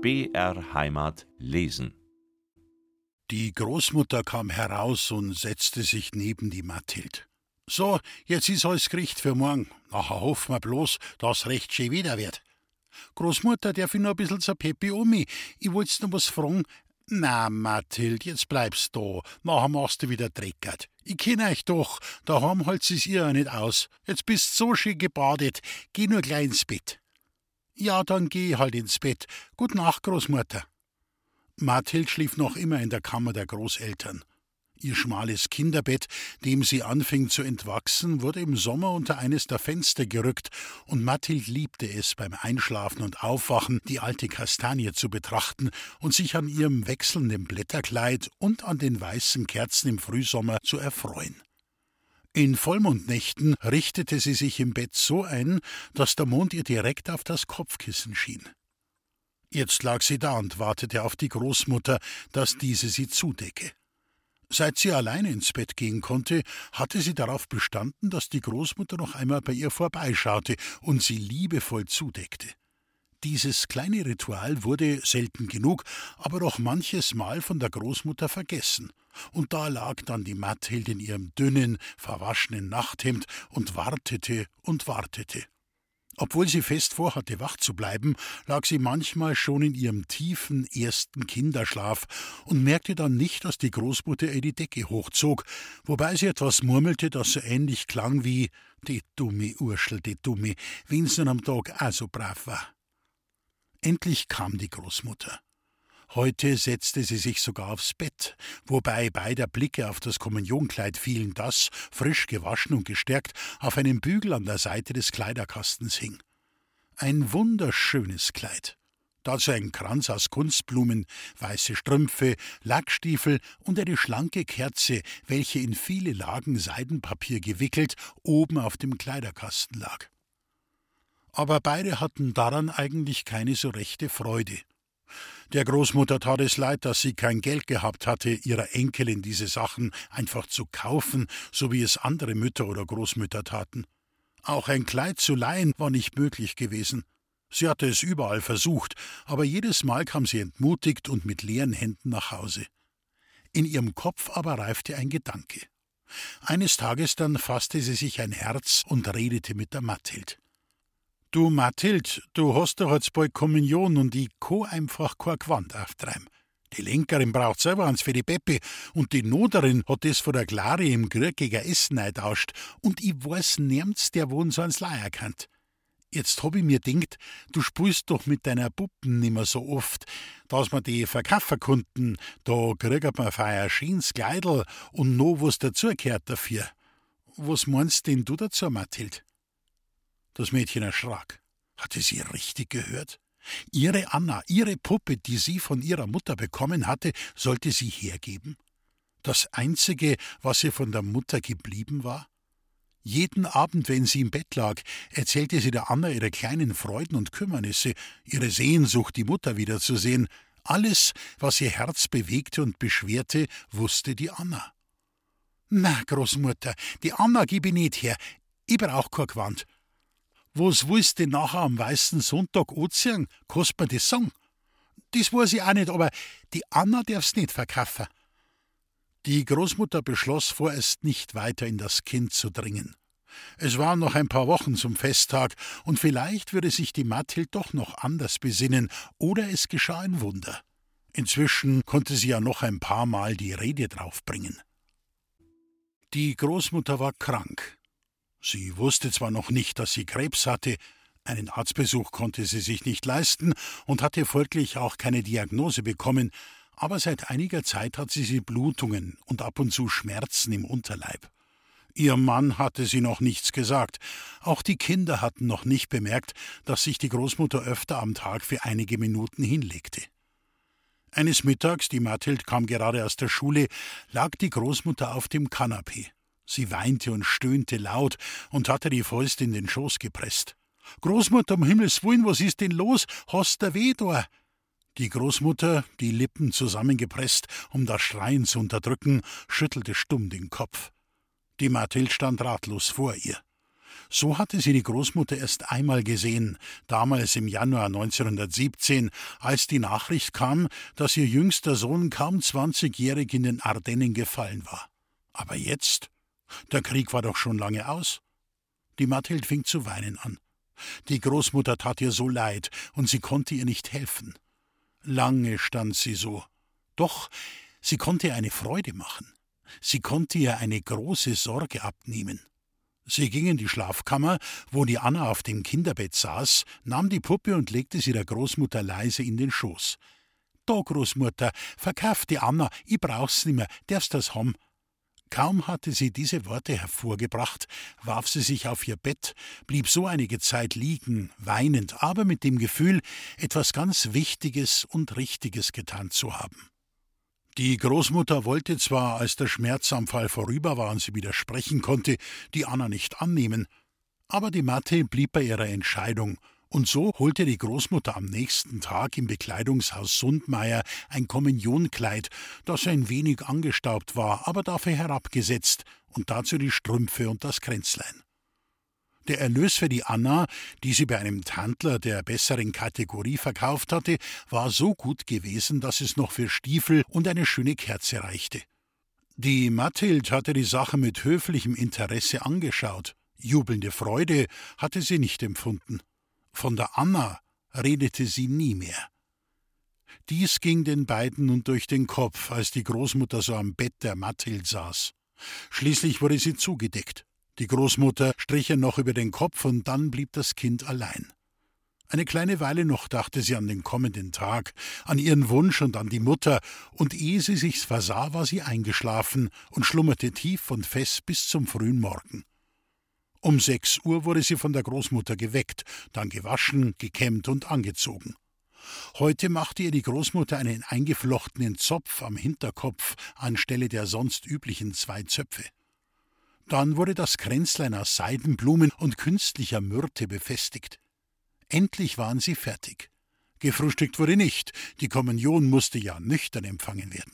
BR Heimat lesen. Die Großmutter kam heraus und setzte sich neben die Mathild. So, jetzt ist alles Gericht für morgen. Nachher hoffen wir bloß, dass recht schön wieder wird. Großmutter, darf ich noch ein bisschen zur Peppi mich? Ich wollt's noch was fragen. Na, Mathild, jetzt bleibst da. Nachher machst du wieder dreckert. Ich kenn euch doch. Daheim halt's es ihr ja nicht aus. Jetzt bist so schön gebadet. Geh nur gleich ins Bett. Ja, dann geh halt ins Bett. Gut Nacht, Großmutter. Mathild schlief noch immer in der Kammer der Großeltern. Ihr schmales Kinderbett, dem sie anfing zu entwachsen, wurde im Sommer unter eines der Fenster gerückt, und Mathild liebte es, beim Einschlafen und Aufwachen die alte Kastanie zu betrachten und sich an ihrem wechselnden Blätterkleid und an den weißen Kerzen im Frühsommer zu erfreuen. In Vollmondnächten richtete sie sich im Bett so ein, dass der Mond ihr direkt auf das Kopfkissen schien. Jetzt lag sie da und wartete auf die Großmutter, dass diese sie zudecke. Seit sie alleine ins Bett gehen konnte, hatte sie darauf bestanden, dass die Großmutter noch einmal bei ihr vorbeischaute und sie liebevoll zudeckte. Dieses kleine Ritual wurde selten genug, aber doch manches Mal von der Großmutter vergessen. Und da lag dann die Mathilde in ihrem dünnen, verwaschenen Nachthemd und wartete und wartete. Obwohl sie fest vorhatte, wach zu bleiben, lag sie manchmal schon in ihrem tiefen ersten Kinderschlaf und merkte dann nicht, dass die Großmutter ihr die Decke hochzog, wobei sie etwas murmelte, das so ähnlich klang wie Die dumme Urschel, die dumme, wenn's nun am Tag auch so brav war. Endlich kam die Großmutter. Heute setzte sie sich sogar aufs Bett, wobei beider Blicke auf das Kommunionkleid fielen, das, frisch gewaschen und gestärkt, auf einem Bügel an der Seite des Kleiderkastens hing. Ein wunderschönes Kleid. Dazu ein Kranz aus Kunstblumen, weiße Strümpfe, Lackstiefel und eine schlanke Kerze, welche in viele Lagen Seidenpapier gewickelt oben auf dem Kleiderkasten lag aber beide hatten daran eigentlich keine so rechte Freude. Der Großmutter tat es leid, dass sie kein Geld gehabt hatte, ihrer Enkelin diese Sachen einfach zu kaufen, so wie es andere Mütter oder Großmütter taten. Auch ein Kleid zu leihen war nicht möglich gewesen. Sie hatte es überall versucht, aber jedes Mal kam sie entmutigt und mit leeren Händen nach Hause. In ihrem Kopf aber reifte ein Gedanke. Eines Tages dann fasste sie sich ein Herz und redete mit der Mathild. Du Mathild, du hast doch jetzt bald Kommunion und ich kann einfach kein Gewand auftreiben. Die Lenkerin braucht selber eins für die Peppi und die Noderin hat das von der Klari im Griechiger Essen eintauscht und ich weiß nirgends, der wohnt so ans Leier kennt. Jetzt hab ich mir denkt, du spielst doch mit deiner Puppen nimmer so oft, dass man die verkaufen konnten, da kriegt man feier schönes Kleidel und noch was dazugehört dafür. Was meinst denn du dazu, Mathild? Das Mädchen erschrak. Hatte sie richtig gehört? Ihre Anna, ihre Puppe, die sie von ihrer Mutter bekommen hatte, sollte sie hergeben? Das Einzige, was ihr von der Mutter geblieben war? Jeden Abend, wenn sie im Bett lag, erzählte sie der Anna ihre kleinen Freuden und Kümmernisse, ihre Sehnsucht, die Mutter wiederzusehen. Alles, was ihr Herz bewegte und beschwerte, wusste die Anna. Na, Großmutter, die Anna gib ich nicht her. Ich brauch kein Gewand. Was willst du nachher am weißen Sonntag anziehen? Kannst mir das sagen? Das weiß ich auch nicht, aber die Anna darf's nicht verkaufen. Die Großmutter beschloss vorerst nicht weiter in das Kind zu dringen. Es waren noch ein paar Wochen zum Festtag, und vielleicht würde sich die Mathild doch noch anders besinnen, oder es geschah ein Wunder. Inzwischen konnte sie ja noch ein paar Mal die Rede draufbringen. Die Großmutter war krank, Sie wusste zwar noch nicht, dass sie Krebs hatte, einen Arztbesuch konnte sie sich nicht leisten und hatte folglich auch keine Diagnose bekommen, aber seit einiger Zeit hat sie sie Blutungen und ab und zu Schmerzen im Unterleib. Ihr Mann hatte sie noch nichts gesagt, auch die Kinder hatten noch nicht bemerkt, dass sich die Großmutter öfter am Tag für einige Minuten hinlegte. Eines Mittags, die Mathild kam gerade aus der Schule, lag die Großmutter auf dem Kanapee. Sie weinte und stöhnte laut und hatte die Fäuste in den Schoß gepresst. Großmutter, um Himmels Willen, was ist denn los? Hast der weh da? Die Großmutter, die Lippen zusammengepresst, um das Schreien zu unterdrücken, schüttelte stumm den Kopf. Die Mathild stand ratlos vor ihr. So hatte sie die Großmutter erst einmal gesehen, damals im Januar 1917, als die Nachricht kam, dass ihr jüngster Sohn kaum zwanzigjährig in den Ardennen gefallen war. Aber jetzt? Der Krieg war doch schon lange aus. Die Mathild fing zu weinen an. Die Großmutter tat ihr so leid, und sie konnte ihr nicht helfen. Lange stand sie so. Doch sie konnte ihr eine Freude machen. Sie konnte ihr eine große Sorge abnehmen. Sie ging in die Schlafkammer, wo die Anna auf dem Kinderbett saß, nahm die Puppe und legte sie der Großmutter leise in den Schoß. Da, Großmutter, verkauf die Anna, ich brauch's nimmer, darfst das haben. Kaum hatte sie diese Worte hervorgebracht, warf sie sich auf ihr Bett, blieb so einige Zeit liegen, weinend, aber mit dem Gefühl, etwas ganz Wichtiges und Richtiges getan zu haben. Die Großmutter wollte zwar, als der Schmerzanfall vorüber war und sie wieder sprechen konnte, die Anna nicht annehmen, aber die Matte blieb bei ihrer Entscheidung, und so holte die Großmutter am nächsten Tag im Bekleidungshaus Sundmeier ein Kommunionkleid, das ein wenig angestaubt war, aber dafür herabgesetzt, und dazu die Strümpfe und das Kränzlein. Der Erlös für die Anna, die sie bei einem Tandler der besseren Kategorie verkauft hatte, war so gut gewesen, dass es noch für Stiefel und eine schöne Kerze reichte. Die Mathild hatte die Sache mit höflichem Interesse angeschaut. Jubelnde Freude hatte sie nicht empfunden. Von der Anna redete sie nie mehr. Dies ging den beiden nun durch den Kopf, als die Großmutter so am Bett der Mathild saß. Schließlich wurde sie zugedeckt. Die Großmutter strich ihr noch über den Kopf und dann blieb das Kind allein. Eine kleine Weile noch dachte sie an den kommenden Tag, an ihren Wunsch und an die Mutter, und ehe sie sich's versah, war sie eingeschlafen und schlummerte tief und fest bis zum frühen Morgen. Um sechs Uhr wurde sie von der Großmutter geweckt, dann gewaschen, gekämmt und angezogen. Heute machte ihr die Großmutter einen eingeflochtenen Zopf am Hinterkopf anstelle der sonst üblichen zwei Zöpfe. Dann wurde das Kränzlein aus Seidenblumen und künstlicher Myrte befestigt. Endlich waren sie fertig. Gefrühstückt wurde nicht, die Kommunion musste ja nüchtern empfangen werden.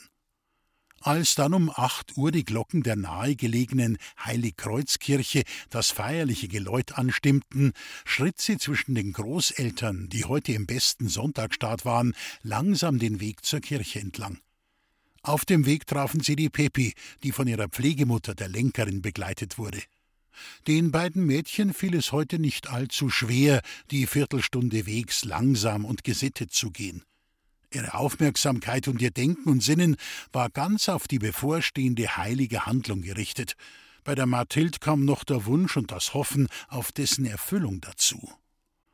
Als dann um acht Uhr die Glocken der nahegelegenen Heiligkreuzkirche das feierliche Geläut anstimmten, schritt sie zwischen den Großeltern, die heute im besten Sonntagsstaat waren, langsam den Weg zur Kirche entlang. Auf dem Weg trafen sie die Pepi, die von ihrer Pflegemutter, der Lenkerin, begleitet wurde. Den beiden Mädchen fiel es heute nicht allzu schwer, die Viertelstunde Wegs langsam und gesittet zu gehen. Ihre Aufmerksamkeit und ihr Denken und Sinnen war ganz auf die bevorstehende heilige Handlung gerichtet. Bei der Mathild kam noch der Wunsch und das Hoffen auf dessen Erfüllung dazu.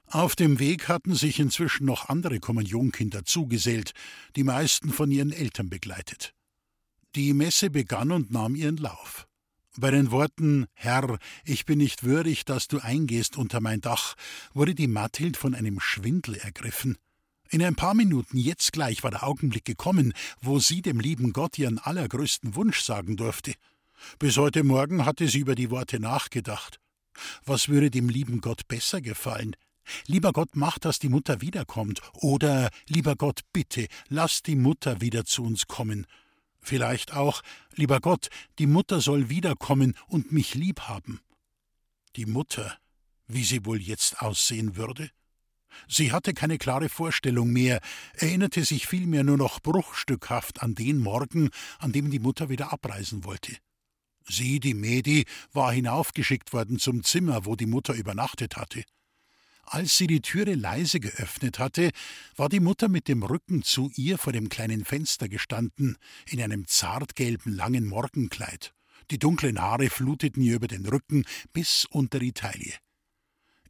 Auf dem Weg hatten sich inzwischen noch andere Kommunionkinder zugesellt, die meisten von ihren Eltern begleitet. Die Messe begann und nahm ihren Lauf. Bei den Worten Herr, ich bin nicht würdig, dass du eingehst unter mein Dach, wurde die Mathild von einem Schwindel ergriffen. In ein paar Minuten jetzt gleich war der Augenblick gekommen, wo sie dem lieben Gott ihren allergrößten Wunsch sagen durfte. Bis heute Morgen hatte sie über die Worte nachgedacht. Was würde dem lieben Gott besser gefallen, Lieber Gott, mach, dass die Mutter wiederkommt. Oder, lieber Gott, bitte, lass die Mutter wieder zu uns kommen. Vielleicht auch, lieber Gott, die Mutter soll wiederkommen und mich lieb haben. Die Mutter, wie sie wohl jetzt aussehen würde? Sie hatte keine klare Vorstellung mehr, erinnerte sich vielmehr nur noch bruchstückhaft an den Morgen, an dem die Mutter wieder abreisen wollte. Sie, die Medi, war hinaufgeschickt worden zum Zimmer, wo die Mutter übernachtet hatte. Als sie die Türe leise geöffnet hatte, war die Mutter mit dem Rücken zu ihr vor dem kleinen Fenster gestanden, in einem zartgelben langen Morgenkleid. Die dunklen Haare fluteten ihr über den Rücken bis unter die Taille.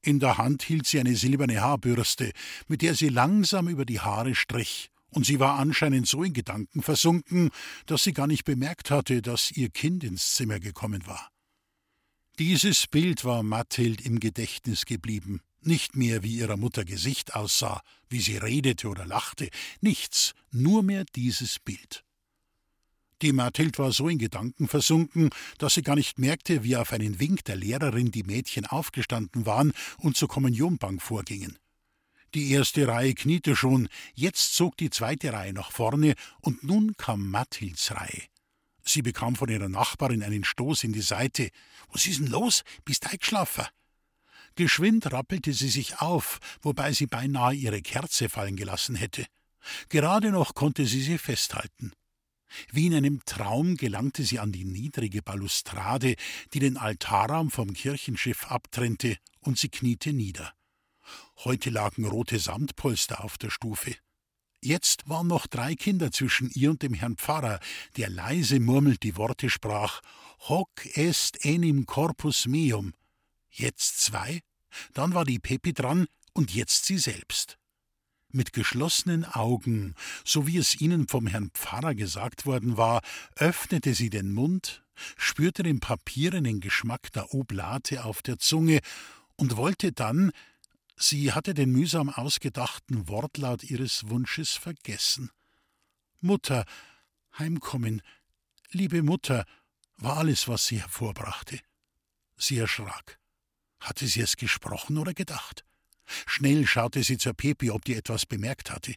In der Hand hielt sie eine silberne Haarbürste, mit der sie langsam über die Haare strich, und sie war anscheinend so in Gedanken versunken, dass sie gar nicht bemerkt hatte, dass ihr Kind ins Zimmer gekommen war. Dieses Bild war Mathild im Gedächtnis geblieben. Nicht mehr, wie ihrer Mutter Gesicht aussah, wie sie redete oder lachte, nichts, nur mehr dieses Bild. Die Mathild war so in Gedanken versunken, dass sie gar nicht merkte, wie auf einen Wink der Lehrerin die Mädchen aufgestanden waren und zur Kommunionbank vorgingen. Die erste Reihe kniete schon, jetzt zog die zweite Reihe nach vorne, und nun kam Mathilds Reihe. Sie bekam von ihrer Nachbarin einen Stoß in die Seite. Was ist denn los? Bist eingeschlafen? Geschwind rappelte sie sich auf, wobei sie beinahe ihre Kerze fallen gelassen hätte. Gerade noch konnte sie sie festhalten. Wie in einem Traum gelangte sie an die niedrige Balustrade, die den Altarraum vom Kirchenschiff abtrennte, und sie kniete nieder. Heute lagen rote Samtpolster auf der Stufe. Jetzt waren noch drei Kinder zwischen ihr und dem Herrn Pfarrer, der leise murmelt die Worte sprach: Hoc est enim corpus meum. Jetzt zwei, dann war die Pepi dran und jetzt sie selbst. Mit geschlossenen Augen, so wie es ihnen vom Herrn Pfarrer gesagt worden war, öffnete sie den Mund, spürte den papierenen Geschmack der Oblate auf der Zunge und wollte dann, sie hatte den mühsam ausgedachten Wortlaut ihres Wunsches vergessen. Mutter, heimkommen, liebe Mutter, war alles, was sie hervorbrachte. Sie erschrak. Hatte sie es gesprochen oder gedacht? Schnell schaute sie zur Pepi, ob die etwas bemerkt hatte.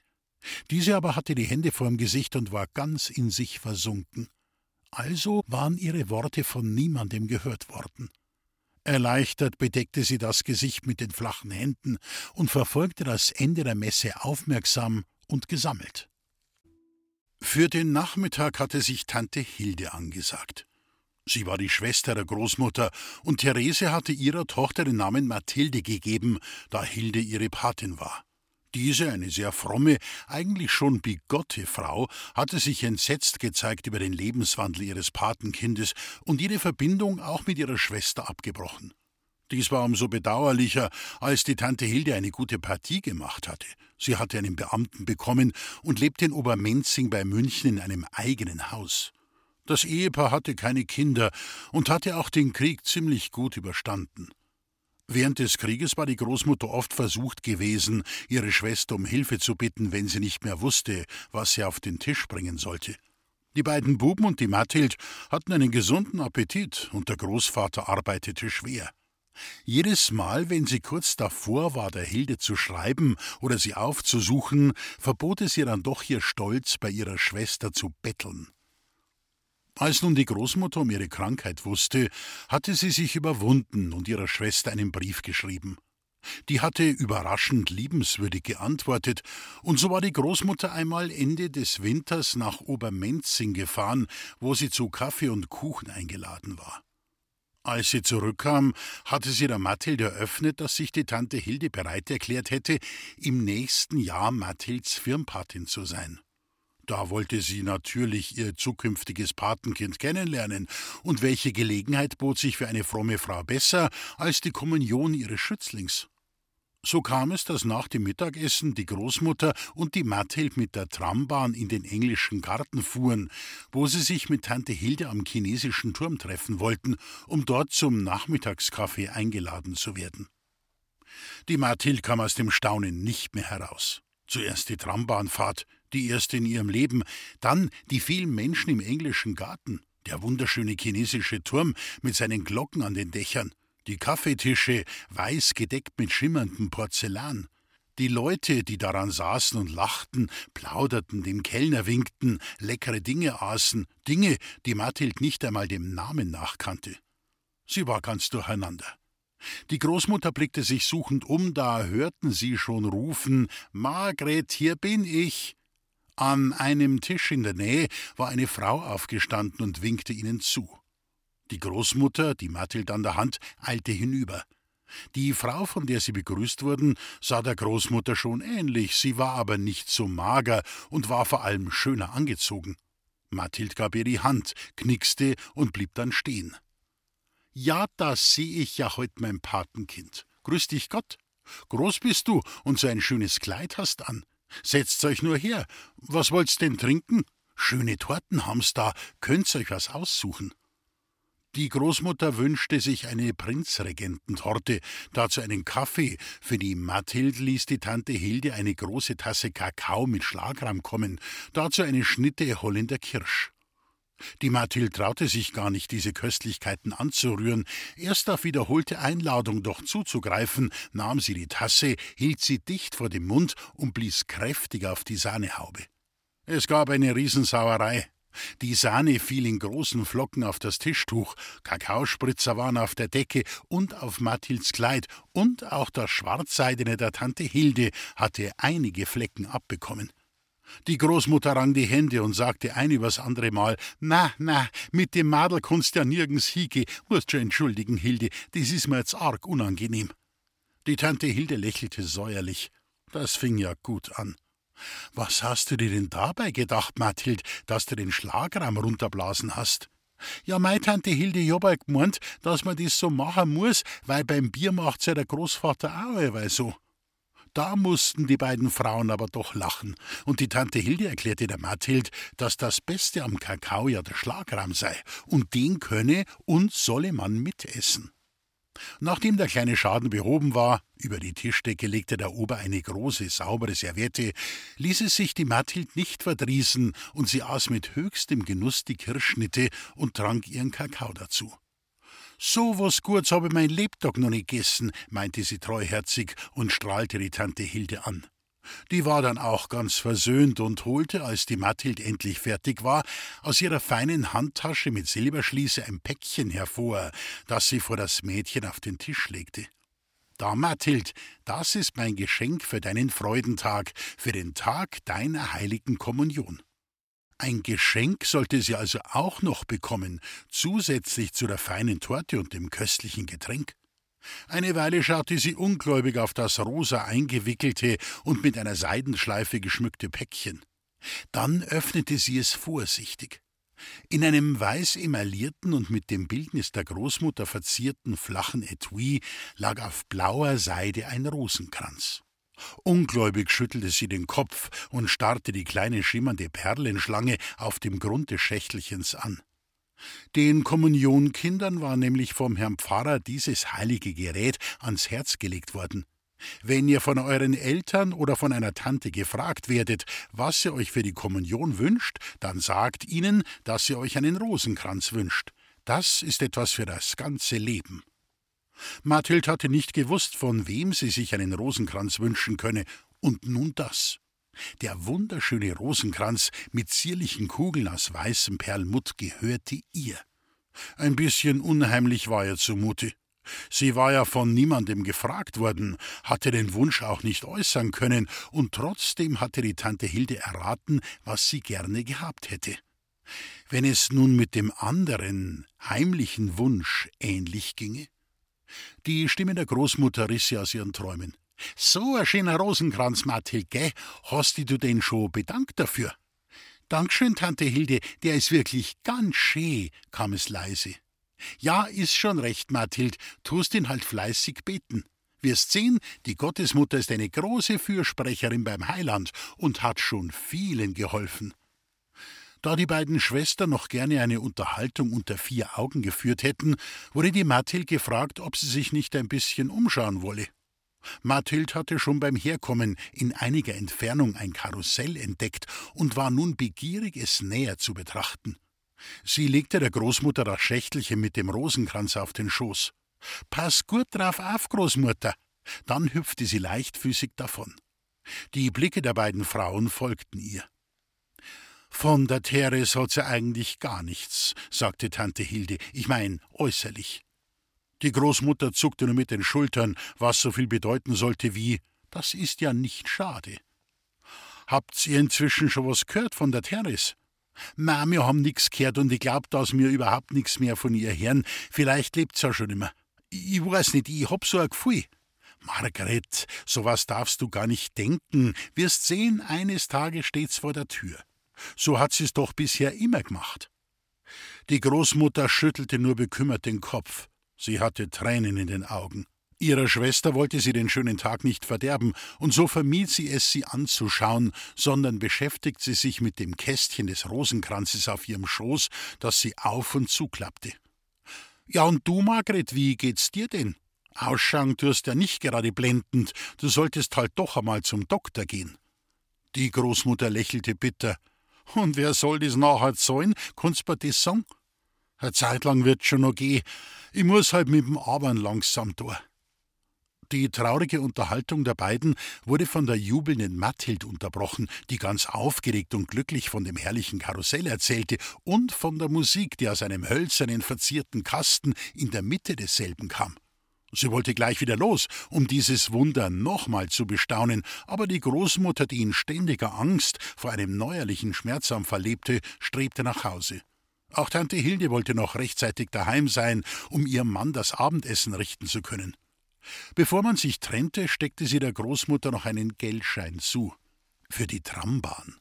Diese aber hatte die Hände vorm Gesicht und war ganz in sich versunken. Also waren ihre Worte von niemandem gehört worden. Erleichtert bedeckte sie das Gesicht mit den flachen Händen und verfolgte das Ende der Messe aufmerksam und gesammelt. Für den Nachmittag hatte sich Tante Hilde angesagt. Sie war die Schwester der Großmutter, und Therese hatte ihrer Tochter den Namen Mathilde gegeben, da Hilde ihre Patin war. Diese, eine sehr fromme, eigentlich schon bigotte Frau, hatte sich entsetzt gezeigt über den Lebenswandel ihres Patenkindes und ihre Verbindung auch mit ihrer Schwester abgebrochen. Dies war umso bedauerlicher, als die Tante Hilde eine gute Partie gemacht hatte. Sie hatte einen Beamten bekommen und lebte in Obermenzing bei München in einem eigenen Haus. Das Ehepaar hatte keine Kinder und hatte auch den Krieg ziemlich gut überstanden. Während des Krieges war die Großmutter oft versucht gewesen, ihre Schwester um Hilfe zu bitten, wenn sie nicht mehr wusste, was sie auf den Tisch bringen sollte. Die beiden Buben und die Mathild hatten einen gesunden Appetit und der Großvater arbeitete schwer. Jedes Mal, wenn sie kurz davor war, der Hilde zu schreiben oder sie aufzusuchen, verbot es ihr dann doch ihr Stolz, bei ihrer Schwester zu betteln. Als nun die Großmutter um ihre Krankheit wusste, hatte sie sich überwunden und ihrer Schwester einen Brief geschrieben. Die hatte überraschend liebenswürdig geantwortet, und so war die Großmutter einmal Ende des Winters nach Obermenzing gefahren, wo sie zu Kaffee und Kuchen eingeladen war. Als sie zurückkam, hatte sie der Mathilde eröffnet, dass sich die Tante Hilde bereit erklärt hätte, im nächsten Jahr Mathilds Firmpatin zu sein. Da wollte sie natürlich ihr zukünftiges Patenkind kennenlernen, und welche Gelegenheit bot sich für eine fromme Frau besser als die Kommunion ihres Schützlings? So kam es, dass nach dem Mittagessen die Großmutter und die Mathild mit der Trambahn in den englischen Garten fuhren, wo sie sich mit Tante Hilde am chinesischen Turm treffen wollten, um dort zum Nachmittagskaffee eingeladen zu werden. Die Mathild kam aus dem Staunen nicht mehr heraus. Zuerst die Trambahnfahrt, die erste in ihrem Leben, dann die vielen Menschen im englischen Garten, der wunderschöne chinesische Turm mit seinen Glocken an den Dächern, die Kaffeetische, weiß gedeckt mit schimmerndem Porzellan, die Leute, die daran saßen und lachten, plauderten, dem Kellner winkten, leckere Dinge aßen, Dinge, die Mathild nicht einmal dem Namen nachkannte. Sie war ganz durcheinander. Die Großmutter blickte sich suchend um, da hörten sie schon rufen Margret, hier bin ich. An einem Tisch in der Nähe war eine Frau aufgestanden und winkte ihnen zu. Die Großmutter, die Mathild an der Hand, eilte hinüber. Die Frau, von der sie begrüßt wurden, sah der Großmutter schon ähnlich, sie war aber nicht so mager und war vor allem schöner angezogen. Mathild gab ihr die Hand, knickste und blieb dann stehen. Ja, da seh ich ja heut mein Patenkind. Grüß dich Gott. Groß bist du und so ein schönes Kleid hast an. Setzt euch nur her. Was wollt's denn trinken? Schöne Torten haben's da. Könnt's euch was aussuchen. Die Großmutter wünschte sich eine Prinzregententorte, dazu einen Kaffee. Für die Mathild ließ die Tante Hilde eine große Tasse Kakao mit Schlagrahm kommen, dazu eine Schnitte Holländer Kirsch. Die Mathild traute sich gar nicht, diese Köstlichkeiten anzurühren. Erst auf wiederholte Einladung doch zuzugreifen, nahm sie die Tasse, hielt sie dicht vor dem Mund und blies kräftig auf die Sahnehaube. Es gab eine Riesensauerei. Die Sahne fiel in großen Flocken auf das Tischtuch, Kakaospritzer waren auf der Decke und auf Mathilds Kleid, und auch das Schwarzseidene der Tante Hilde hatte einige Flecken abbekommen. Die Großmutter rang die Hände und sagte ein übers andere Mal: Na, na, mit dem Madel kannst ja nirgends hiege. Musst schon entschuldigen, Hilde, das ist mir jetzt arg unangenehm. Die Tante Hilde lächelte säuerlich. Das fing ja gut an. Was hast du dir denn dabei gedacht, Mathild, dass du den Schlagraum runterblasen hast? Ja, meine Tante Hilde Jobber gemeint, dass man das so machen muss, weil beim Bier macht's ja der Großvater auch allweil so. Da mussten die beiden Frauen aber doch lachen, und die Tante Hilde erklärte der Mathild, dass das Beste am Kakao ja der Schlagrahm sei, und den könne und solle man mitessen. Nachdem der kleine Schaden behoben war, über die Tischdecke legte der Ober eine große, saubere Serviette, ließ es sich die Mathild nicht verdrießen, und sie aß mit höchstem Genuss die Kirschschnitte und trank ihren Kakao dazu. So was Gutes habe ich mein Lebtag noch nicht gegessen, meinte sie treuherzig und strahlte die Tante Hilde an. Die war dann auch ganz versöhnt und holte, als die Mathild endlich fertig war, aus ihrer feinen Handtasche mit Silberschließe ein Päckchen hervor, das sie vor das Mädchen auf den Tisch legte. Da, Mathild, das ist mein Geschenk für deinen Freudentag, für den Tag deiner heiligen Kommunion. Ein Geschenk sollte sie also auch noch bekommen, zusätzlich zu der feinen Torte und dem köstlichen Getränk. Eine Weile schaute sie ungläubig auf das rosa eingewickelte und mit einer Seidenschleife geschmückte Päckchen. Dann öffnete sie es vorsichtig. In einem weiß emaillierten und mit dem Bildnis der Großmutter verzierten flachen Etui lag auf blauer Seide ein Rosenkranz. Ungläubig schüttelte sie den Kopf und starrte die kleine schimmernde Perlenschlange auf dem Grund des Schächtelchens an. Den Kommunionkindern war nämlich vom Herrn Pfarrer dieses heilige Gerät ans Herz gelegt worden. Wenn ihr von euren Eltern oder von einer Tante gefragt werdet, was ihr euch für die Kommunion wünscht, dann sagt ihnen, dass ihr euch einen Rosenkranz wünscht. Das ist etwas für das ganze Leben. Mathild hatte nicht gewusst, von wem sie sich einen Rosenkranz wünschen könne, und nun das. Der wunderschöne Rosenkranz mit zierlichen Kugeln aus weißem Perlmutt gehörte ihr. Ein bisschen unheimlich war ihr zumute. Sie war ja von niemandem gefragt worden, hatte den Wunsch auch nicht äußern können, und trotzdem hatte die Tante Hilde erraten, was sie gerne gehabt hätte. Wenn es nun mit dem anderen, heimlichen Wunsch ähnlich ginge? Die Stimme der Großmutter riss sie aus ihren Träumen. So ein schöner Rosenkranz, Mathild, gell? Hast du denn schon bedankt dafür? Dankeschön, Tante Hilde, der ist wirklich ganz schön, kam es leise. Ja, ist schon recht, Mathild, tust ihn halt fleißig beten. Wirst sehen, die Gottesmutter ist eine große Fürsprecherin beim Heiland und hat schon vielen geholfen. Da die beiden Schwestern noch gerne eine Unterhaltung unter vier Augen geführt hätten, wurde die Mathild gefragt, ob sie sich nicht ein bisschen umschauen wolle. Mathild hatte schon beim Herkommen in einiger Entfernung ein Karussell entdeckt und war nun begierig, es näher zu betrachten. Sie legte der Großmutter das Schächtelchen mit dem Rosenkranz auf den Schoß. Pass gut drauf auf, Großmutter. Dann hüpfte sie leichtfüßig davon. Die Blicke der beiden Frauen folgten ihr. Von der Teres hat sie eigentlich gar nichts, sagte Tante Hilde, ich mein äußerlich. Die Großmutter zuckte nur mit den Schultern, was so viel bedeuten sollte wie Das ist ja nicht schade. Habt ihr inzwischen schon was gehört von der Teres? Ma, wir haben nix gehört und ich glaub, dass mir überhaupt nix mehr von ihr hören. Vielleicht lebt's ja schon immer. Ich weiß nicht, ich hab so ein Gefühl. Margaret, sowas darfst du gar nicht denken. Wirst sehen, eines Tages steht's vor der Tür. So hat sie's doch bisher immer gemacht. Die Großmutter schüttelte nur bekümmert den Kopf. Sie hatte Tränen in den Augen. Ihrer Schwester wollte sie den schönen Tag nicht verderben, und so vermied sie es, sie anzuschauen, sondern beschäftigt sie sich mit dem Kästchen des Rosenkranzes auf ihrem Schoß, das sie auf und zuklappte. Ja, und du, Margret, wie geht's dir denn? Ausschauen tust ja nicht gerade blendend, du solltest halt doch einmal zum Doktor gehen. Die Großmutter lächelte bitter. Und wer soll das nachher zahlen? Kannst du mir das sagen? Eine Zeit lang wird schon noch gehen. Ich muss halt mit dem Arbeiten langsam da. Die traurige Unterhaltung der beiden wurde von der jubelnden Mathild unterbrochen, die ganz aufgeregt und glücklich von dem herrlichen Karussell erzählte und von der Musik, die aus einem hölzernen verzierten Kasten in der Mitte desselben kam. Sie wollte gleich wieder los, um dieses Wunder nochmal zu bestaunen, aber die Großmutter, die in ständiger Angst vor einem neuerlichen Schmerzanfall lebte, strebte nach Hause. Auch Tante Hilde wollte noch rechtzeitig daheim sein, um ihrem Mann das Abendessen richten zu können. Bevor man sich trennte, steckte sie der Großmutter noch einen Geldschein zu. Für die Trambahn.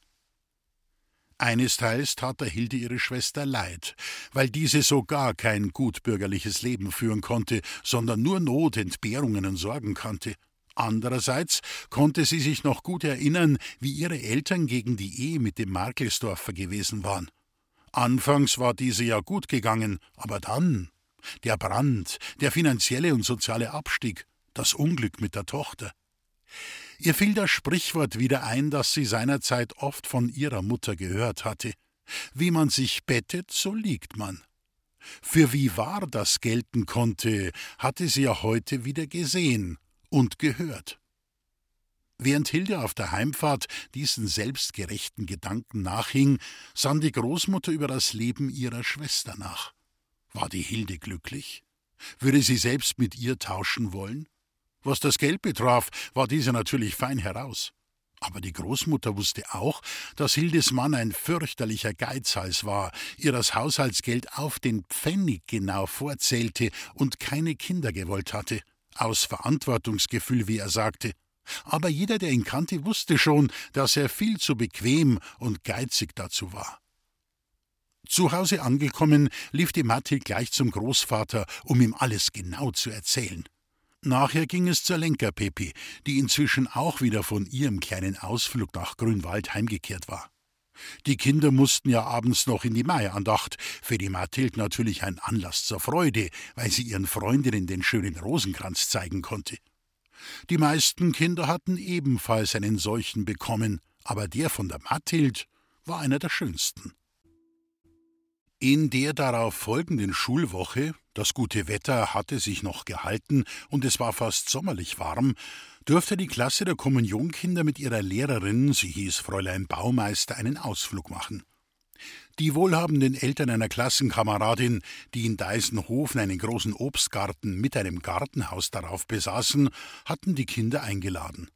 Einesteils tat der Hilde ihre Schwester leid, weil diese so gar kein gutbürgerliches Leben führen konnte, sondern nur Not, Entbehrungen und Sorgen kannte. Andererseits konnte sie sich noch gut erinnern, wie ihre Eltern gegen die Ehe mit dem Markelsdorfer gewesen waren. Anfangs war diese ja gut gegangen, aber dann der Brand, der finanzielle und soziale Abstieg, das Unglück mit der Tochter. Ihr fiel das Sprichwort wieder ein, das sie seinerzeit oft von ihrer Mutter gehört hatte. Wie man sich bettet, so liegt man. Für wie wahr das gelten konnte, hatte sie ja heute wieder gesehen und gehört. Während Hilde auf der Heimfahrt diesen selbstgerechten Gedanken nachhing, sann die Großmutter über das Leben ihrer Schwester nach. War die Hilde glücklich? Würde sie selbst mit ihr tauschen wollen? Was das Geld betraf, war diese natürlich fein heraus. Aber die Großmutter wusste auch, dass Hildes Mann ein fürchterlicher Geizhals war, ihr das Haushaltsgeld auf den Pfennig genau vorzählte und keine Kinder gewollt hatte, aus Verantwortungsgefühl, wie er sagte. Aber jeder, der ihn kannte, wusste schon, dass er viel zu bequem und geizig dazu war. Zu Hause angekommen, lief die Mathilde gleich zum Großvater, um ihm alles genau zu erzählen. Nachher ging es zur Lenkerpepi, die inzwischen auch wieder von ihrem kleinen Ausflug nach Grünwald heimgekehrt war. Die Kinder mussten ja abends noch in die Maiandacht, für die Mathilde natürlich ein Anlass zur Freude, weil sie ihren Freundinnen den schönen Rosenkranz zeigen konnte. Die meisten Kinder hatten ebenfalls einen solchen bekommen, aber der von der Mathild war einer der schönsten. In der darauf folgenden Schulwoche, das gute Wetter hatte sich noch gehalten und es war fast sommerlich warm, durfte die Klasse der Kommunionkinder mit ihrer Lehrerin, sie hieß Fräulein Baumeister, einen Ausflug machen. Die wohlhabenden Eltern einer Klassenkameradin, die in Deisenhofen einen großen Obstgarten mit einem Gartenhaus darauf besaßen, hatten die Kinder eingeladen.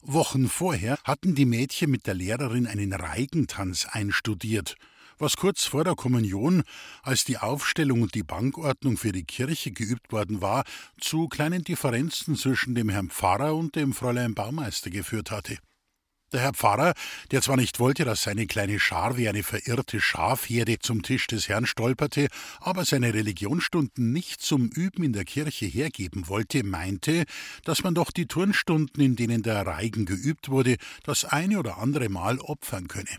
Wochen vorher hatten die Mädchen mit der Lehrerin einen Reigentanz einstudiert – was kurz vor der Kommunion, als die Aufstellung und die Bankordnung für die Kirche geübt worden war, zu kleinen Differenzen zwischen dem Herrn Pfarrer und dem Fräulein Baumeister geführt hatte. Der Herr Pfarrer, der zwar nicht wollte, dass seine kleine Schar wie eine verirrte Schafherde zum Tisch des Herrn stolperte, aber seine Religionsstunden nicht zum Üben in der Kirche hergeben wollte, meinte, dass man doch die Turnstunden, in denen der Reigen geübt wurde, das eine oder andere Mal opfern könne.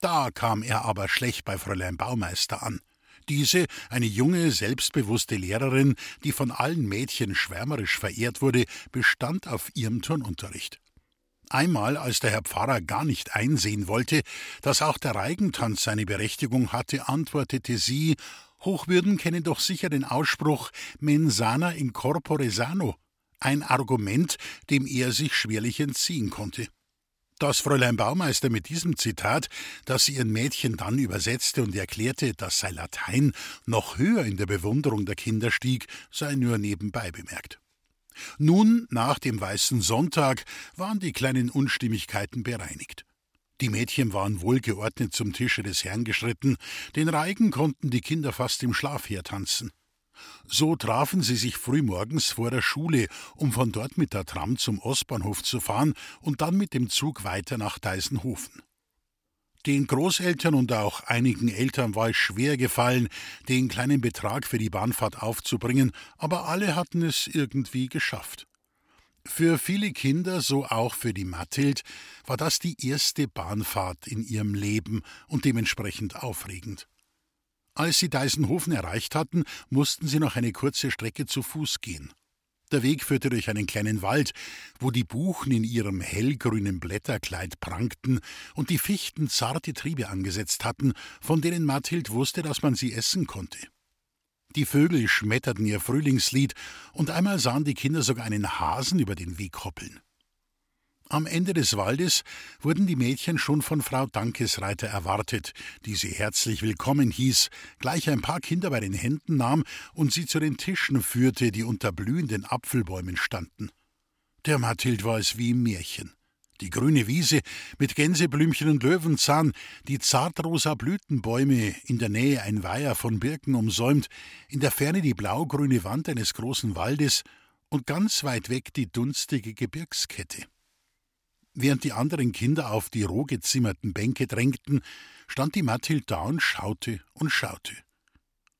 Da kam er aber schlecht bei Fräulein Baumeister an. Diese, eine junge, selbstbewusste Lehrerin, die von allen Mädchen schwärmerisch verehrt wurde, bestand auf ihrem Turnunterricht. Einmal, als der Herr Pfarrer gar nicht einsehen wollte, dass auch der Reigentanz seine Berechtigung hatte, antwortete sie Hochwürden kennen doch sicher den Ausspruch Mensana in corpore sano, ein Argument, dem er sich schwerlich entziehen konnte. Dass Fräulein Baumeister mit diesem Zitat, das sie ihren Mädchen dann übersetzte und erklärte, dass sei Latein noch höher in der Bewunderung der Kinder stieg, sei nur nebenbei bemerkt. Nun, nach dem Weißen Sonntag, waren die kleinen Unstimmigkeiten bereinigt. Die Mädchen waren wohlgeordnet zum Tische des Herrn geschritten, den Reigen konnten die Kinder fast im Schlaf hertanzen. So trafen sie sich frühmorgens vor der Schule, um von dort mit der Tram zum Ostbahnhof zu fahren und dann mit dem Zug weiter nach Deisenhofen. Den Großeltern und auch einigen Eltern war es schwer gefallen, den kleinen Betrag für die Bahnfahrt aufzubringen, aber alle hatten es irgendwie geschafft. Für viele Kinder, so auch für die Mathild, war das die erste Bahnfahrt in ihrem Leben und dementsprechend aufregend. Als sie Deisenhofen erreicht hatten, mussten sie noch eine kurze Strecke zu Fuß gehen. Der Weg führte durch einen kleinen Wald, wo die Buchen in ihrem hellgrünen Blätterkleid prangten und die Fichten zarte Triebe angesetzt hatten, von denen Mathild wusste, dass man sie essen konnte. Die Vögel schmetterten ihr Frühlingslied, und einmal sahen die Kinder sogar einen Hasen über den Weg hoppeln. Am Ende des Waldes wurden die Mädchen schon von Frau Dankesreiter erwartet, die sie herzlich willkommen hieß, gleich ein paar Kinder bei den Händen nahm und sie zu den Tischen führte, die unter blühenden Apfelbäumen standen. Der Mathild war es wie im Märchen. Die grüne Wiese mit Gänseblümchen und Löwenzahn, die zartrosa Blütenbäume, in der Nähe ein Weiher von Birken umsäumt, in der Ferne die blaugrüne Wand eines großen Waldes und ganz weit weg die dunstige Gebirgskette. Während die anderen Kinder auf die roh gezimmerten Bänke drängten, stand die Mathild da und schaute und schaute.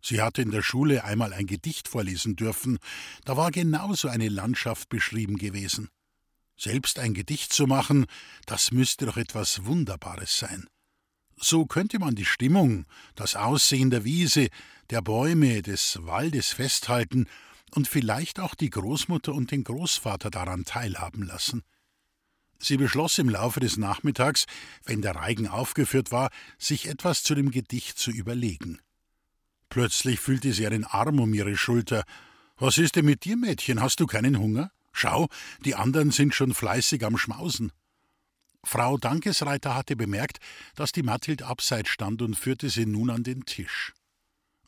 Sie hatte in der Schule einmal ein Gedicht vorlesen dürfen, da war genauso eine Landschaft beschrieben gewesen. Selbst ein Gedicht zu machen, das müsste doch etwas Wunderbares sein. So könnte man die Stimmung, das Aussehen der Wiese, der Bäume, des Waldes festhalten und vielleicht auch die Großmutter und den Großvater daran teilhaben lassen. Sie beschloss im Laufe des Nachmittags, wenn der Reigen aufgeführt war, sich etwas zu dem Gedicht zu überlegen. Plötzlich fühlte sie einen Arm um ihre Schulter. Was ist denn mit dir, Mädchen? Hast du keinen Hunger? Schau, die anderen sind schon fleißig am Schmausen. Frau Dankesreiter hatte bemerkt, dass die Mathild abseits stand und führte sie nun an den Tisch.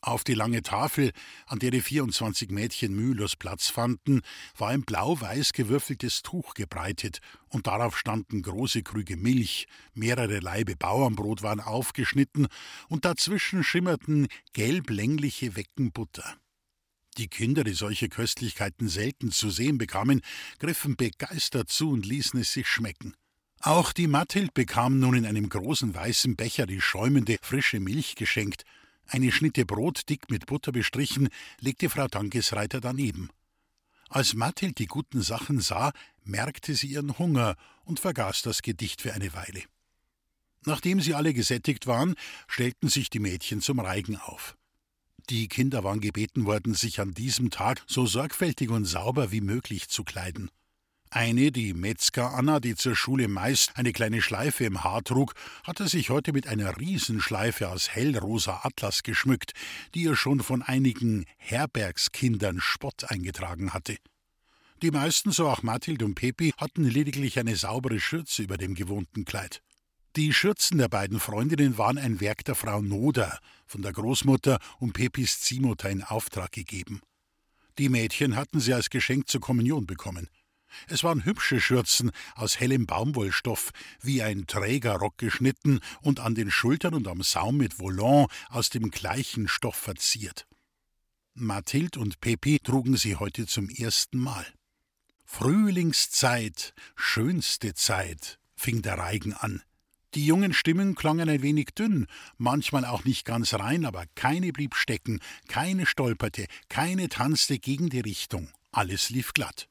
Auf die lange Tafel, an der die 24 Mädchen mühelos Platz fanden, war ein blau-weiß gewürfeltes Tuch gebreitet, und darauf standen große Krüge Milch, mehrere Laibe Bauernbrot waren aufgeschnitten, und dazwischen schimmerten gelb-längliche Wecken Butter. Die Kinder, die solche Köstlichkeiten selten zu sehen bekamen, griffen begeistert zu und ließen es sich schmecken. Auch die Mathild bekam nun in einem großen weißen Becher die schäumende, frische Milch geschenkt, eine Schnitte Brot, dick mit Butter bestrichen, legte Frau Dankesreiter daneben. Als Mathild die guten Sachen sah, merkte sie ihren Hunger und vergaß das Gedicht für eine Weile. Nachdem sie alle gesättigt waren, stellten sich die Mädchen zum Reigen auf. Die Kinder waren gebeten worden, sich an diesem Tag so sorgfältig und sauber wie möglich zu kleiden. Eine, die Metzger Anna, die zur Schule meist eine kleine Schleife im Haar trug, hatte sich heute mit einer Riesenschleife aus hellrosa Atlas geschmückt, die ihr schon von einigen Herbergskindern Spott eingetragen hatte. Die meisten, so auch Mathild und Pepi, hatten lediglich eine saubere Schürze über dem gewohnten Kleid. Die Schürzen der beiden Freundinnen waren ein Werk der Frau Noder, von der Großmutter und Pepis Ziehmutter in Auftrag gegeben. Die Mädchen hatten sie als Geschenk zur Kommunion bekommen. Es waren hübsche Schürzen aus hellem Baumwollstoff, wie ein Trägerrock geschnitten und an den Schultern und am Saum mit Volant aus dem gleichen Stoff verziert. Mathild und Pepi trugen sie heute zum ersten Mal. Frühlingszeit, schönste Zeit, fing der Reigen an. Die jungen Stimmen klangen ein wenig dünn, manchmal auch nicht ganz rein, aber keine blieb stecken, keine stolperte, keine tanzte gegen die Richtung. Alles lief glatt.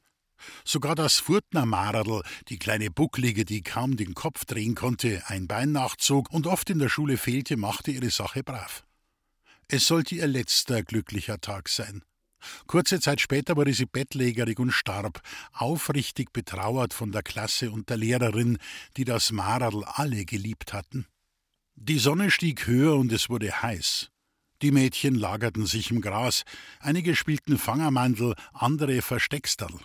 Sogar das Furtner Maradl, die kleine Bucklige, die kaum den Kopf drehen konnte, ein Bein nachzog und oft in der Schule fehlte, machte ihre Sache brav. Es sollte ihr letzter glücklicher Tag sein. Kurze Zeit später wurde sie bettlägerig und starb, aufrichtig betrauert von der Klasse und der Lehrerin, die das Maradl alle geliebt hatten. Die Sonne stieg höher und es wurde heiß. Die Mädchen lagerten sich im Gras, einige spielten Fangermandel, andere Verstecksterl.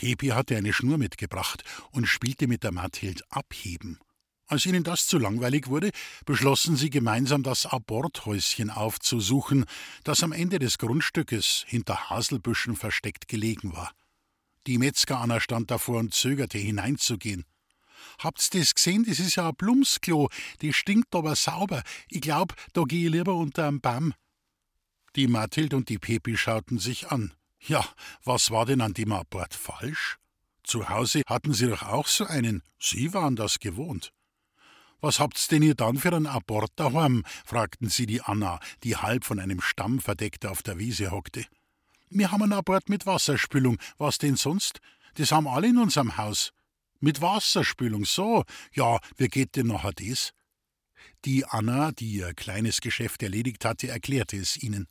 Pepi hatte eine Schnur mitgebracht und spielte mit der Mathild Abheben. Als ihnen das zu langweilig wurde, beschlossen sie gemeinsam das Aborthäuschen aufzusuchen, das am Ende des Grundstückes hinter Haselbüschen versteckt gelegen war. Die Metzger Anna stand davor und zögerte hineinzugehen. Habt's das gesehen? Das ist ja ein Blumsklo. Die stinkt aber sauber. Ich glaub, da geh ich lieber unter am Baum. Die Mathild und die Pepi schauten sich an. Ja, was war denn an dem Abort falsch? Zu Hause hatten Sie doch auch so einen. Sie waren das gewohnt. Was habt's denn ihr dann für einen Abort daheim? fragten sie die Anna, die halb von einem Stamm verdeckt auf der Wiese hockte. Wir haben einen Abort mit Wasserspülung. Was denn sonst? Das haben alle in unserem Haus. Mit Wasserspülung, so. Ja, wie geht denn nachher das? Die Anna, die ihr kleines Geschäft erledigt hatte, erklärte es ihnen.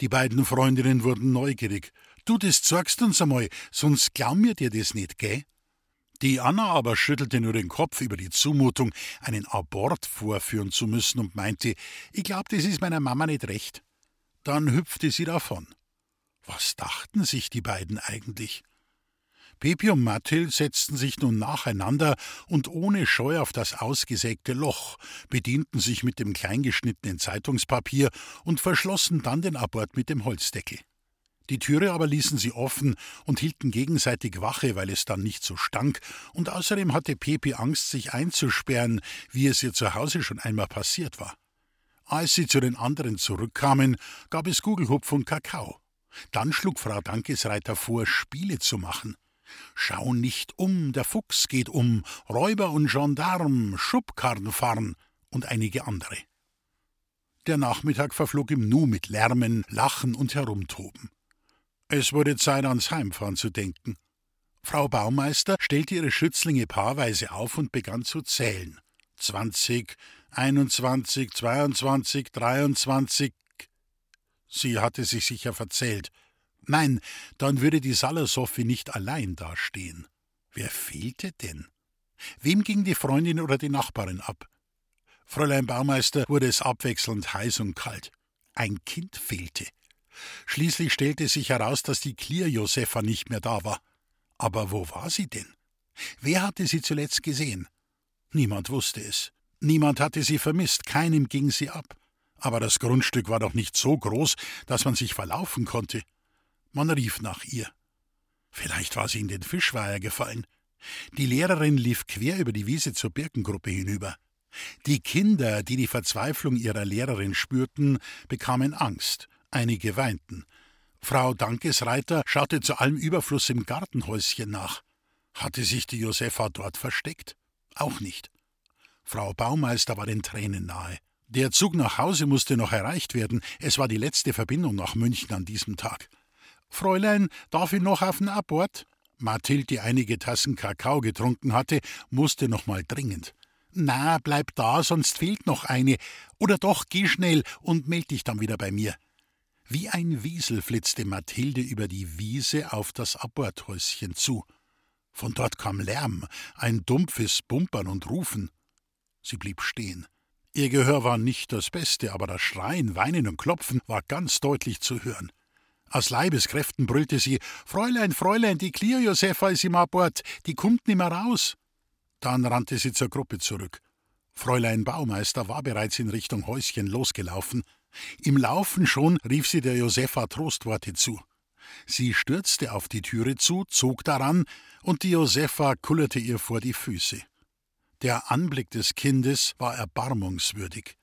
Die beiden Freundinnen wurden neugierig. Du, das zeigst uns einmal, sonst glauben wir dir das nicht, gell? Die Anna aber schüttelte nur den Kopf über die Zumutung, einen Abort vorführen zu müssen und meinte, ich glaub, das ist meiner Mama nicht recht. Dann hüpfte sie davon. Was dachten sich die beiden eigentlich? Pepi und Mathild setzten sich nun nacheinander und ohne Scheu auf das ausgesägte Loch, bedienten sich mit dem kleingeschnittenen Zeitungspapier und verschlossen dann den Abort mit dem Holzdeckel. Die Türe aber ließen sie offen und hielten gegenseitig Wache, weil es dann nicht so stank, und außerdem hatte Pepi Angst, sich einzusperren, wie es ihr zu Hause schon einmal passiert war. Als sie zu den anderen zurückkamen, gab es Gugelhupf und Kakao. Dann schlug Frau Dankesreiter vor, Spiele zu machen. Schau nicht um, der Fuchs geht um, Räuber und Gendarm, Schubkarren fahren und einige andere. Der Nachmittag verflog im Nu mit Lärmen, Lachen und Herumtoben. Es wurde Zeit, ans Heimfahren zu denken. Frau Baumeister stellte ihre Schützlinge paarweise auf und begann zu zählen. Zwanzig, einundzwanzig, zweiundzwanzig, dreiundzwanzig. Sie hatte sich sicher verzählt. Nein, dann würde die Salasoffi nicht allein dastehen. Wer fehlte denn? Wem ging die Freundin oder die Nachbarin ab? Fräulein Baumeister wurde es abwechselnd heiß und kalt. Ein Kind fehlte. Schließlich stellte sich heraus, dass die Clear Josefa nicht mehr da war. Aber wo war sie denn? Wer hatte sie zuletzt gesehen? Niemand wusste es. Niemand hatte sie vermisst, keinem ging sie ab. Aber das Grundstück war doch nicht so groß, dass man sich verlaufen konnte. Man rief nach ihr. Vielleicht war sie in den Fischweiher gefallen. Die Lehrerin lief quer über die Wiese zur Birkengruppe hinüber. Die Kinder, die die Verzweiflung ihrer Lehrerin spürten, bekamen Angst, einige weinten. Frau Dankesreiter schaute zu allem Überfluss im Gartenhäuschen nach. Hatte sich die Josefa dort versteckt? Auch nicht. Frau Baumeister war den Tränen nahe. Der Zug nach Hause musste noch erreicht werden. Es war die letzte Verbindung nach München an diesem Tag. Fräulein, darf ich noch auf den Abort? Mathilde, die einige Tassen Kakao getrunken hatte, musste noch mal dringend. Na, bleib da, sonst fehlt noch eine. Oder doch, geh schnell und meld dich dann wieder bei mir. Wie ein Wiesel flitzte Mathilde über die Wiese auf das Aborthäuschen zu. Von dort kam Lärm, ein dumpfes Bumpern und Rufen. Sie blieb stehen. Ihr Gehör war nicht das Beste, aber das Schreien, Weinen und Klopfen war ganz deutlich zu hören. Aus Leibeskräften brüllte sie: Fräulein, Fräulein, die Clear Josefa ist im Abort, die kommt nimmer raus. Dann rannte sie zur Gruppe zurück. Fräulein Baumeister war bereits in Richtung Häuschen losgelaufen. Im Laufen schon rief sie der Josefa Trostworte zu. Sie stürzte auf die Türe zu, zog daran, und die Josefa kullerte ihr vor die Füße. Der Anblick des Kindes war erbarmungswürdig.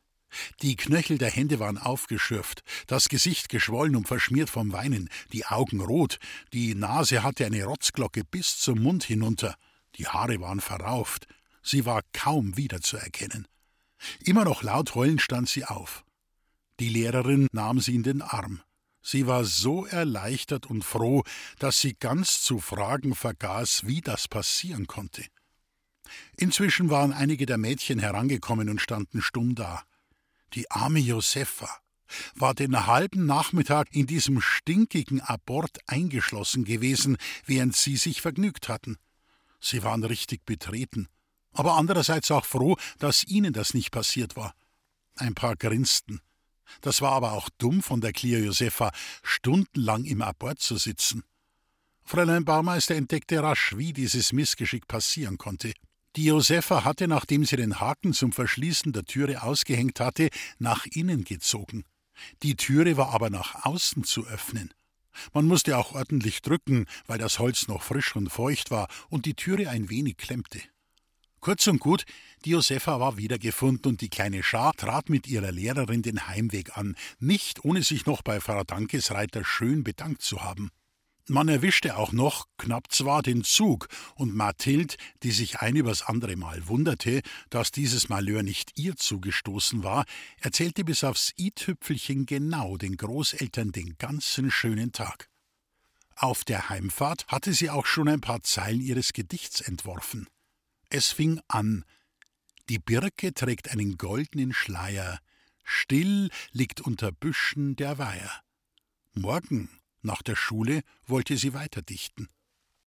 Die Knöchel der Hände waren aufgeschürft, das Gesicht geschwollen und verschmiert vom Weinen, die Augen rot, die Nase hatte eine Rotzglocke bis zum Mund hinunter, die Haare waren verrauft, sie war kaum wiederzuerkennen. Immer noch laut heulend stand sie auf. Die Lehrerin nahm sie in den Arm. Sie war so erleichtert und froh, dass sie ganz zu fragen vergaß, wie das passieren konnte. Inzwischen waren einige der Mädchen herangekommen und standen stumm da. Die arme Josefa war den halben Nachmittag in diesem stinkigen Abort eingeschlossen gewesen, während sie sich vergnügt hatten. Sie waren richtig betreten, aber andererseits auch froh, dass ihnen das nicht passiert war. Ein paar grinsten. Das war aber auch dumm von der Clear Josefa, stundenlang im Abort zu sitzen. Fräulein Baumeister entdeckte rasch, wie dieses Missgeschick passieren konnte. Die Josefa hatte, nachdem sie den Haken zum Verschließen der Türe ausgehängt hatte, nach innen gezogen. Die Türe war aber nach außen zu öffnen. Man musste auch ordentlich drücken, weil das Holz noch frisch und feucht war und die Türe ein wenig klemmte. Kurz und gut, die Josefa war wiedergefunden und die kleine Schar trat mit ihrer Lehrerin den Heimweg an, nicht ohne sich noch bei Frau Dankesreiter schön bedankt zu haben. Man erwischte auch noch, knapp zwar, den Zug, und Mathild, die sich ein übers andere Mal wunderte, dass dieses Malheur nicht ihr zugestoßen war, erzählte bis aufs i-Tüpfelchen genau den Großeltern den ganzen schönen Tag. Auf der Heimfahrt hatte sie auch schon ein paar Zeilen ihres Gedichts entworfen. Es fing an Die Birke trägt einen goldenen Schleier, still liegt unter Büschen der Weiher. Morgen nach der Schule wollte sie weiterdichten.